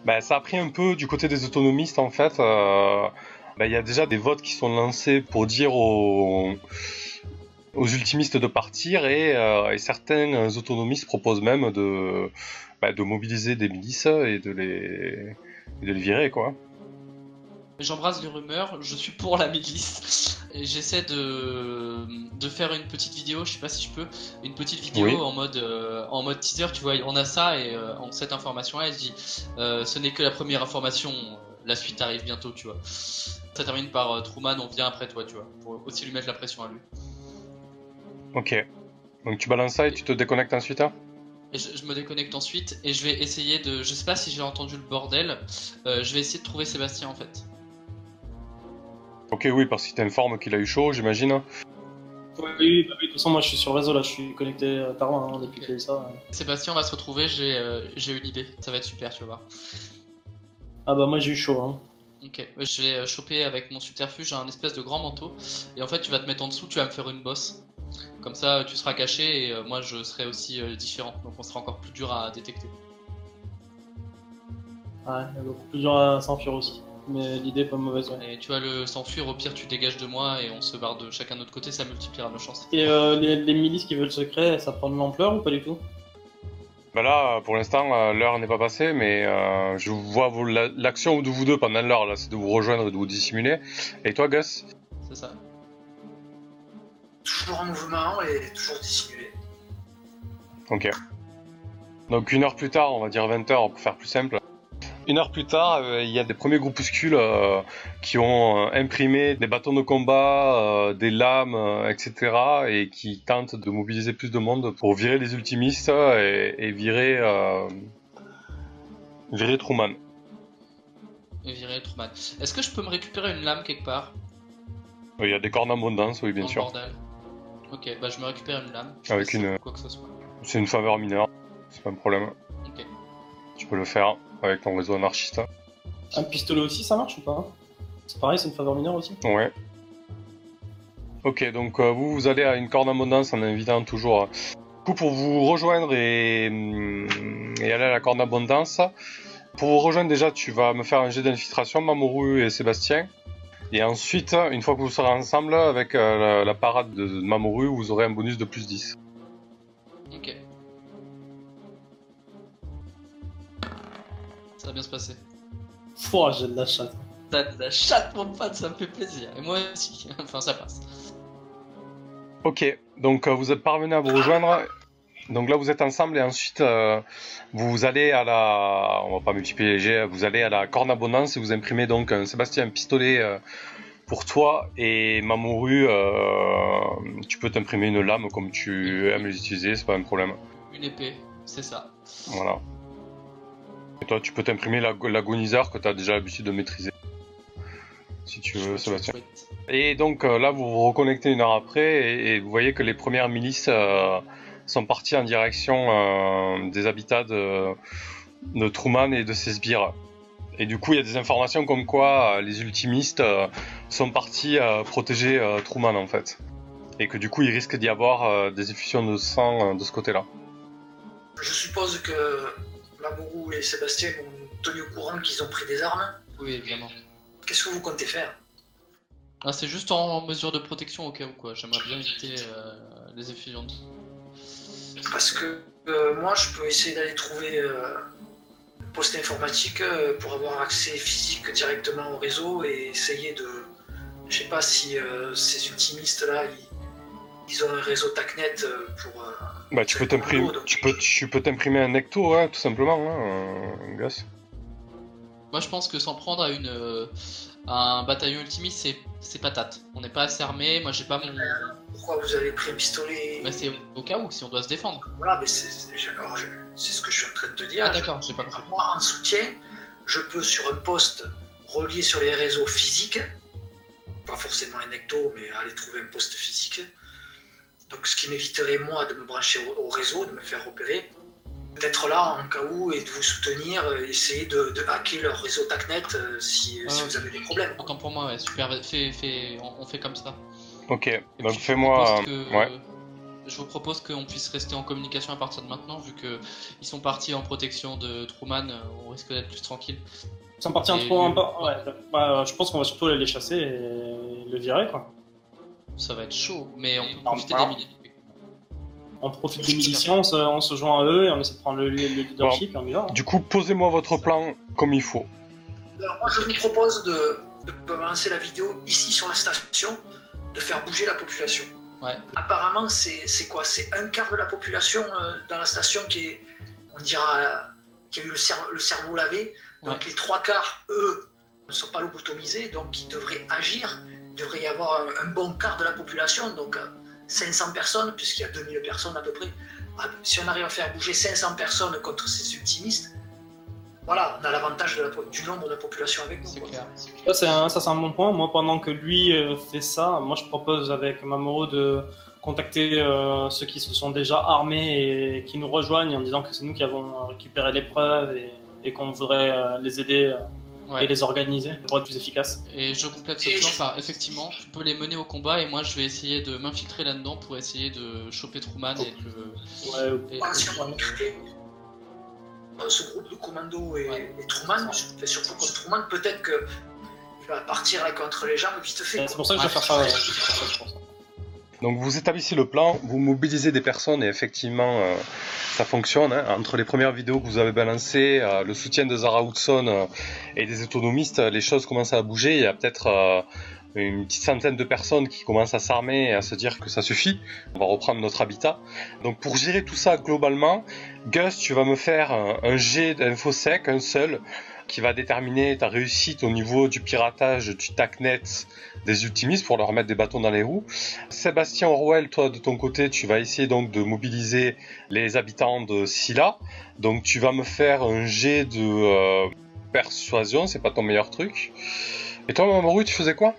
euh, bah, ça a pris un peu du côté des autonomistes en fait. Euh, bah, il y a déjà des votes qui sont lancés pour dire aux, ultimistes de partir et, et, certains autonomistes proposent même de, de mobiliser des milices et de les, et de les virer quoi. J'embrasse les rumeurs, je suis pour la milice. Et j'essaie de, de faire une petite vidéo, je sais pas si je peux, une petite vidéo en, mode, euh, en mode teaser, tu vois, on a ça et euh, cette information-là, elle dit euh, ce n'est que la première information, la suite arrive bientôt, tu vois. Ça termine par Truman, on vient après toi, tu vois, pour aussi lui mettre la pression à lui. Ok. Donc tu balances ça et tu te déconnectes ensuite hein et je, me déconnecte ensuite et je vais essayer de. Je sais pas si j'ai entendu le bordel. je vais essayer de trouver Sébastien en fait. Ok, oui, parce qu'il t'informe qu'il a eu chaud, j'imagine. Oui, oui, bah de toute façon, moi je suis sur réseau là, je suis connecté à Tarma hein, depuis que ça. Sébastien, on va se retrouver, euh, j'ai une idée, ça va être super, tu vas voir. Ah bah, moi j'ai eu chaud. Hein. Ok, je vais euh, choper avec mon subterfuge un espèce de grand manteau, et en fait, tu vas te mettre en dessous, tu vas me faire une bosse. Comme ça, tu seras caché, et euh, moi je serai aussi différent, donc on sera encore plus dur à détecter. Ouais, beaucoup plus dur à s'enfuir aussi mais l'idée pas mauvaise. Et tu vas le s'enfuir, au pire tu dégages de moi et on se barre de chacun de notre côté, ça multipliera nos chances. Et euh, les, milices qui veulent secret, ça prend de l'ampleur ou pas du tout? Bah là, pour l'instant, euh, l'heure n'est pas passée, mais euh, je vois l'action de vous deux pendant l'heure, là, c'est de vous rejoindre et de vous dissimuler. Et toi, Gus? C'est ça. Toujours en mouvement et toujours dissimulé. Ok. Donc une heure plus tard, on va dire 20 heures pour faire plus simple. Une heure plus tard, euh, il y a des premiers groupuscules euh, qui ont euh, imprimé des bâtons de combat, des lames, etc. et qui tentent de mobiliser plus de monde pour virer les ultimistes et, virer, virer Truman. Et virer Truman. Est-ce que je peux me récupérer une lame quelque part? Il y a des cornes abondance, oui, bien sûr. Bordel. Ok, bah je me récupère une lame. Avec une. Quoi que ce soit. C'est une faveur mineure, c'est pas un problème. Ok. Tu peux le faire avec ton réseau anarchiste. Un pistolet aussi, ça marche ou pas? C'est pareil, c'est une faveur mineure aussi Ouais. Ok, donc euh, vous, vous allez à une corne abondance en invitant toujours. Du coup, pour vous rejoindre et, mm, et, aller à la corne abondance, pour vous rejoindre déjà, tu vas me faire un jet d'infiltration, Mamoru et Sébastien. Et ensuite, une fois que vous serez ensemble, avec euh, la, parade de Mamoru, vous aurez un bonus de plus 10. Ok. Va bien se passer. Oh, j'ai de la chatte. T'as de la chatte, mon pote, ça me fait plaisir. Et moi aussi. [laughs] enfin, ça passe. Ok, donc euh, vous êtes parvenu à vous rejoindre. Donc là, vous êtes ensemble et ensuite, euh, vous allez à la. On va pas multiplier les jets, vous allez à la corne abondance et vous imprimez donc un Sébastien pistolet euh, pour toi et Mamoru. tu peux t'imprimer une lame comme tu aimes les utiliser, c'est pas un problème. Une épée, c'est ça. Voilà. Et toi, tu peux t'imprimer l'agoniseur que tu as déjà l'habitude de maîtriser. Si tu veux, Sébastien. Et donc euh, là, vous vous reconnectez une heure après et, vous voyez que les premières milices euh, sont parties en direction euh, des habitats de, Truman et de ses sbires. Et du coup, il y a des informations comme quoi les ultimistes sont partis protéger Truman en fait. et que du coup il risque d'y avoir euh, des effusions de sang euh, de ce côté-là. Je suppose que Mamoru et Sébastien m'ont tenu au courant qu'ils ont pris des armes. Oui, évidemment. Qu'est-ce que vous comptez faire? Ah, c'est juste en mesure de protection au cas où, quoi. J'aimerais bien éviter euh, les effusions Parce que euh, moi, je peux essayer d'aller trouver euh, un poste informatique pour avoir accès physique directement au réseau et essayer de. Je sais pas si ces ultimistes-là, ils, ils ont un réseau TACnet pour. Euh, Bah tu peux t'imprimer, tu peux, tu peux t'imprimer un necto, hein, tout simplement, hein, euh, Gus. Moi, je pense que s'en prendre à une euh, à un bataillon ultimiste, c'est c'est patate. On n'est pas assez armé. Moi, j'ai pas mon. pourquoi vous avez pris un pistolet Bah, c'est au cas où si on doit se défendre. Voilà, mais c'est ce que je suis en train de te dire. Ah, d'accord, j'ai pas compris. Moi, en soutien, je peux sur un poste relié sur les réseaux physiques, pas forcément un ecto, mais aller trouver un poste physique. Donc, ce qui m'éviterait, moi, de me brancher au, au réseau, de me faire repérer, d'être là en cas où et de vous soutenir, euh, essayer de, de hacker leur réseau TACnet euh, si, si Ah, vous avez des problèmes. Autant pour moi, ouais, super. On, on fait comme ça. Ok, Et donc fais-moi... euh, Ouais. Je vous propose qu'on puisse rester en communication à partir de maintenant, vu que ils sont partis en protection de Truman, euh, on risque d'être plus tranquille. Ils sont partis un peu- ouais, bah, je pense qu'on va surtout aller les chasser et le virer quoi. Ça va être chaud, mais on peut profiter des militaires. On profite des miliciens, on se, on se joint à eux et on essaie de prendre le, le leadership et on y va. hein. Du coup, posez-moi votre plan comme il faut. Alors, moi, je vous propose de, de commencer la vidéo ici sur la station, de faire bouger la population. Ouais. Apparemment, c'est quoi? C'est un quart de la population euh, dans la station qui est, on dira, qui a eu le, cerveau, le cerveau lavé. Donc les trois quarts, eux, ne sont pas lobotomisés, donc ils devraient agir. Il devrait y avoir un, un bon quart de la population, donc euh, 500 personnes, puisqu'il y a 2000 personnes à peu près. Ah, Si on arrive à faire bouger 500 personnes contre ces ultimistes, voilà, on a l'avantage la du nombre de population avec nous. C'est clair. Ça, c'est un, ça, c'est un bon point. Moi, pendant que lui euh, fait ça, moi, je propose avec Mamoru de contacter euh, ceux qui se sont déjà armés et qui nous rejoignent en disant que c'est nous qui avons récupéré les preuves et, et qu'on voudrait euh, les aider euh, Ouais. et les organiser pour être plus efficaces. Et je complète ce Et plan je- par effectivement, tu peux les mener au combat et moi je vais essayer de m'infiltrer là-dedans pour essayer de choper Truman et de le. Ouais, et- Voilà, si on recrutait, euh, ce groupe de commando et, Ouais. et Truman, surtout contre Truman, peut-être que il va partir là contre les jambes vite fait. c'est pour ça que je vais faire ça. ouais. Je vais faire ça, je pense. Donc vous établissez le plan, vous mobilisez des personnes et effectivement euh, ça fonctionne. hein. Entre les premières vidéos que vous avez balancées, euh, le soutien de Zara Hudson euh, et des autonomistes, euh, les choses commencent à bouger. Il y a peut-être une petite centaine de personnes qui commencent à s'armer et à se dire que ça suffit. On va reprendre notre habitat. Donc pour gérer tout ça globalement, Gus, tu vas me faire un, un jet d'infosec, un seul, qui va déterminer ta réussite au niveau du piratage du TACnet des ultimistes pour leur mettre des bâtons dans les roues. Sébastien Orwell, toi de ton côté, tu vas essayer donc de mobiliser les habitants de Scylla. Donc tu vas me faire un jet de euh, persuasion, c'est pas ton meilleur truc. Et toi, Mamoru, tu faisais quoi?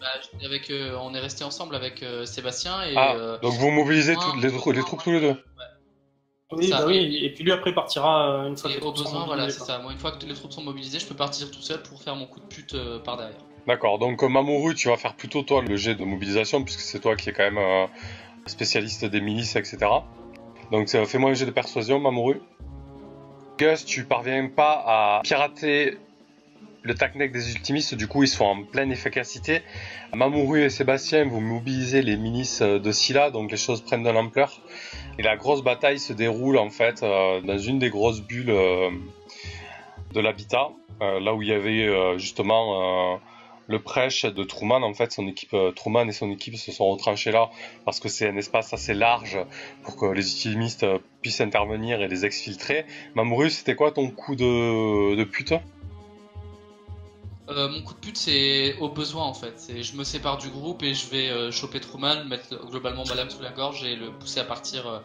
Bah, avec, euh, on est resté ensemble avec euh, Sébastien et. Ah, euh, donc vous mobilisez moi, les, les troupes tous les deux. Oui, Ça, bah oui, et- puis lui après il partira euh, une fois Et que les troupes besoin, voilà, mobilisées, c'est quoi. ça. Moi, une fois que les troupes sont mobilisées, je peux partir tout seul pour faire mon coup de pute euh, par derrière. D'accord, donc euh, Mamoru, tu vas faire plutôt toi le jet de mobilisation, puisque c'est toi qui es quand même euh, spécialiste des milices, etc. Donc euh, fais-moi un jet de persuasion, Mamoru. Gus, tu parviens pas à pirater le TACNEC des ultimistes, du coup ils sont en pleine efficacité. Mamoru et Sébastien, vous mobilisez les milices de Scylla, donc les choses prennent de l'ampleur. Et la grosse bataille se déroule en fait euh, dans une des grosses bulles euh, de l'habitat, euh, là où il y avait justement le prêche de Truman. En fait, son équipe, Truman et son équipe se sont retranchés là parce que c'est un espace assez large pour que les ultimistes euh, puissent intervenir et les exfiltrer. Mamoru, c'était quoi ton coup de, de pute? Euh, mon coup de pute, c'est au besoin en fait. C'est je me sépare du groupe et je vais euh, choper Truman, mettre globalement ma lame sous la gorge et le pousser à partir euh,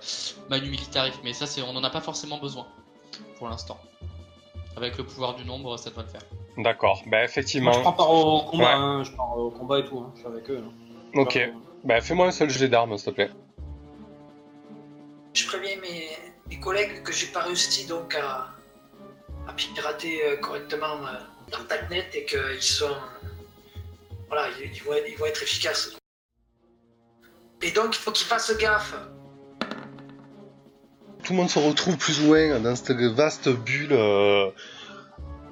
manu militaire. Mais ça, c'est on en a pas forcément besoin pour l'instant. Avec le pouvoir du nombre, ça devrait le faire. D'accord, bah Moi, effectivement. je prends part au combat, Ouais. hein, je pars au combat et tout, hein, je suis avec eux. hein. Ok, bah fais-moi un seul jet d'armes, s'il te plaît. Je préviens mes, mes collègues que j'ai pas réussi donc à, à pirater euh, correctement TACnet et qu'ils sont. Voilà, ils, vont être, ils vont être efficaces. Et donc, il faut qu'il fasse gaffe. Tout le monde se retrouve plus ou moins dans cette vaste bulle euh,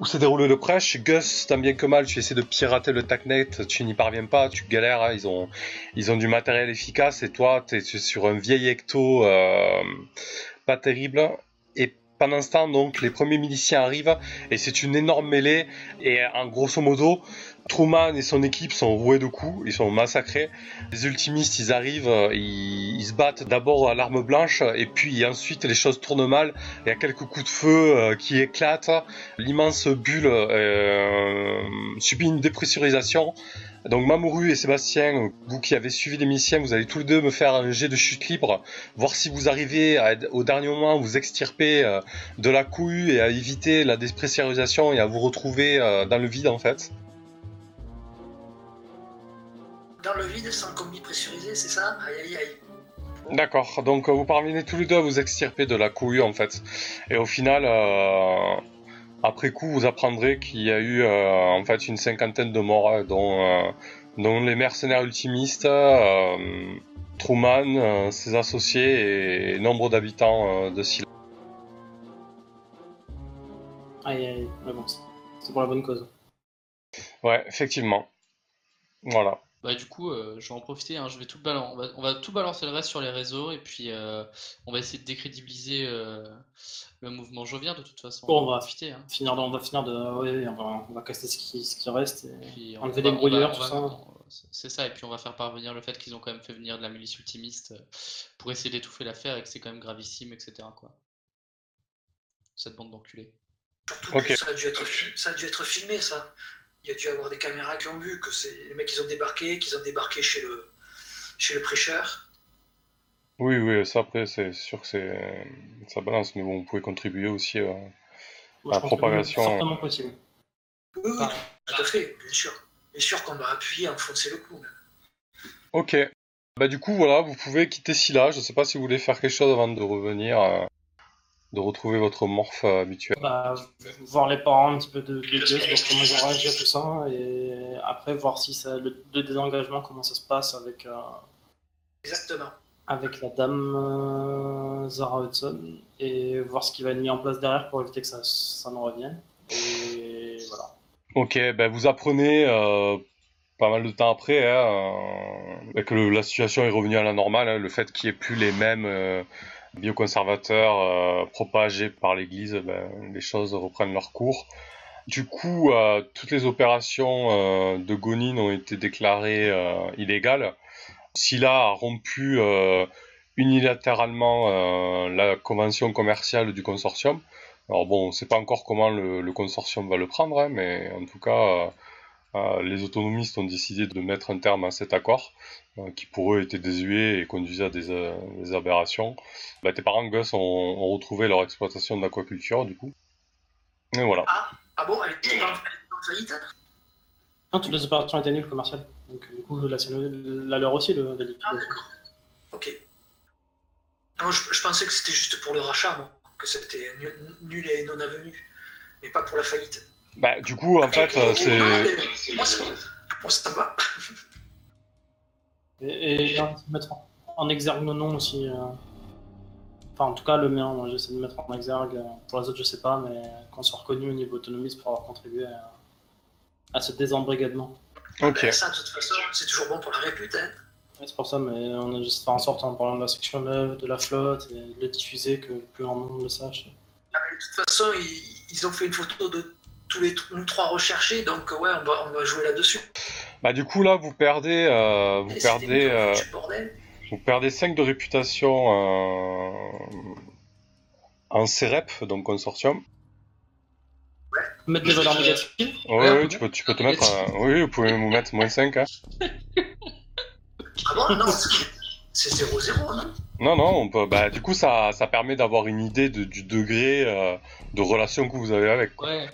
où s'est déroulé le prêche. Gus, tant bien que mal, tu essaies de pirater le TACnet, tu n'y parviens pas, tu galères, hein, ils, ont, ils ont du matériel efficace et toi, tu es sur un vieil ecto euh, pas terrible. Pendant ce temps, donc, les premiers miliciens arrivent et c'est une énorme mêlée. Et en grosso modo, Truman et son équipe sont roués de coups, ils sont massacrés. Les ultimistes, ils arrivent, euh, ils, se battent d'abord à l'arme blanche, et puis ensuite les choses tournent mal. Il y a quelques coups de feu euh, qui éclatent. L'immense bulle euh, subit une dépressurisation. Donc Mamoru et Sébastien, vous qui avez suivi l'émission, vous allez tous les deux me faire un jet de chute libre, voir si vous arrivez à, au dernier moment à vous extirper euh, de la couille et à éviter la dépressurisation et à vous retrouver euh, dans le vide en fait. Dans le vide, sans combi pressurisé, c'est ça? Aïe aïe aïe. D'accord, donc vous parvenez tous les deux à vous extirper de la couille en fait. Et au final, euh, après coup, vous apprendrez qu'il y a eu euh, en fait une cinquantaine de morts, euh, dont, euh, dont les mercenaires ultimistes, euh, Truman, euh, ses associés et nombre d'habitants de Silla. Aïe aïe, bon, c'est- c'est pour la bonne cause. Ouais, effectivement. Voilà. Bah du coup, euh, je vais en profiter, hein, je vais tout balancer, on va, on va tout balancer le reste sur les réseaux et puis euh, on va essayer de décrédibiliser euh, le mouvement Jovien de toute façon. Bon, on va profiter. Hein. Finir de- on va finir de. Oui, on va, on va casser ce qui, ce qui reste. et- Puis Enlever va- les brouilleurs, tout va- ça. on- C'est ça, et puis on va faire parvenir le fait qu'ils ont quand même fait venir de la milice ultimiste euh, pour essayer d'étouffer l'affaire et que c'est quand même gravissime, etc. Quoi. Cette bande d'enculés. Surtout Ok. que ça a, dû être, fi- ça a dû être filmé, ça. Il y a dû y avoir des caméras qui ont vu que c'est les mecs ils ont débarqué, qu'ils ont débarqué chez le, chez le prêcheur. Oui, oui, ça après, c'est sûr que c'est ça balance, mais bon, vous pouvez contribuer aussi. euh, Moi, La propagation, c'est Certainement possible. Oui, oui, tout à fait, bien sûr. Bien sûr qu'on va appuyer, enfoncer le clou. même. Ok. Bah du coup, voilà, vous pouvez quitter Scylla. Je sais pas si vous voulez faire quelque chose avant de revenir, euh, de retrouver votre morphe euh, habituel. Bah, voir les parents un petit peu de, de Gus, voir comment ils ont réagi à tout ça, et après voir si ça, le, le désengagement, comment ça se passe avec, euh, Exactement. avec la dame euh, Zara Hudson, et voir ce qui va être mis en place derrière pour éviter que ça, ça ne revienne. Et voilà. Ok, ben vous apprenez euh, pas mal de temps après hein, euh, que le- la situation est revenue à la normale, hein, le fait qu'il n'y ait plus les mêmes euh, bioconservateurs euh, propagés par l'Église, ben, les choses reprennent leur cours. Du coup, euh, toutes les opérations euh, de Gonin ont été déclarées illégales. Scylla a rompu unilatéralement la convention commerciale du consortium. Alors bon, on ne sait pas encore comment le, consortium va le prendre, hein, mais en tout cas, les autonomistes ont décidé de mettre un terme à cet accord, qui pour eux était désuet et conduisait à des, euh, des aberrations. Bah, tes parents, Gus, ont, ont retrouvé leur exploitation d'aquaculture, du coup. Et voilà. Ah bon, elle était en, faillite? Non, toutes les opérations étaient nulles commerciales. Donc, du coup, la, la leur aussi, le, la Ah d'accord. Ok. Non, je, je pensais que c'était juste pour le rachat, moi. Que c'était nul, nul et non avenu. Mais pas pour la faillite. Bah, du coup, en fait, euh, c'est... Ah, Moi, ça, moi, ça me va. Et, et hein, mettre en, exergue nos noms aussi. euh. Enfin, en tout cas, le mien, j'essaie de mettre en exergue. euh, Pour les autres, je sais pas, mais qu'on soit reconnu au niveau autonomiste pour avoir contribué à, à ce désembrigadement. Ok. Ben, ça, de toute façon, c'est toujours bon pour la répute. Hein. Et C'est pour ça, mais on a juste fait en sorte, en parlant de la section 9, de la flotte, et de le diffuser, que plus grand monde le sache. Ah, mais de toute façon, ils, ils ont fait une photo de tous les nous trois recherchés, donc ouais, on va, on va jouer là-dessus. Bah, du coup, là, vous perdez, euh, vous Et perdez, euh, vous perdez 5 de réputation euh, en CEREP, donc consortium. Mettre des valeurs négatives. Ouais, Ouais, ouais, tu peux, tu peux te mettre, euh, oui, vous pouvez vous mettre moins 5, hein. [laughs] Ah bon, non, c'est 0-0, non? Non, non, on peut. Bah, du coup, ça, ça permet d'avoir une idée de- du degré euh, de relation que vous avez avec. quoi. Ouais.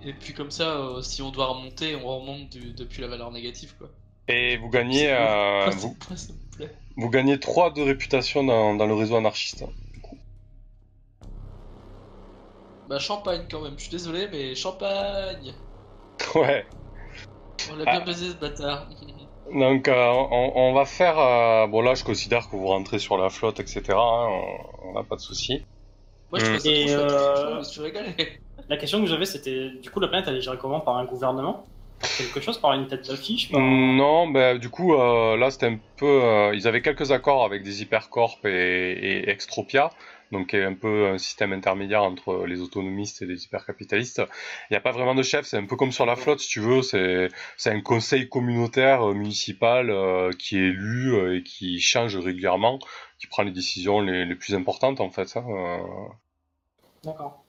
Et puis comme ça, euh, si on doit remonter, on remonte du- depuis la valeur négative, quoi. Et vous gagnez, euh, Ah, [laughs] vous, c'est- ouais, ça me plaît. vous gagnez 3 de réputation dans, dans le réseau anarchiste. Bah champagne quand même, je suis désolé, mais champagne [laughs] Ouais. On l'a Ah. bien baisé ce bâtard. [laughs] Donc, euh, on, on va faire. euh, bon, là, je considère que vous rentrez sur la flotte, etc. hein, on n'a pas de souci. Moi, je trouvais ça Et, trop chouette, euh, franchement, je me suis régalé. La question que j'avais, c'était du coup, la planète, elle est gérée comment Par un gouvernement? Par quelque chose Par une tête d'affiche par- Non, ben du coup, euh, là, c'était un peu. euh, ils avaient quelques accords avec des hypercorps et, et Extropia, donc qui est un peu un système intermédiaire entre les autonomistes et les hypercapitalistes. Il n'y a pas vraiment de chef, c'est un peu comme sur la flotte, si tu veux. C'est c'est un conseil communautaire euh, municipal qui est élu et qui change régulièrement, qui prend les décisions les, les plus importantes, en fait. hein. D'accord.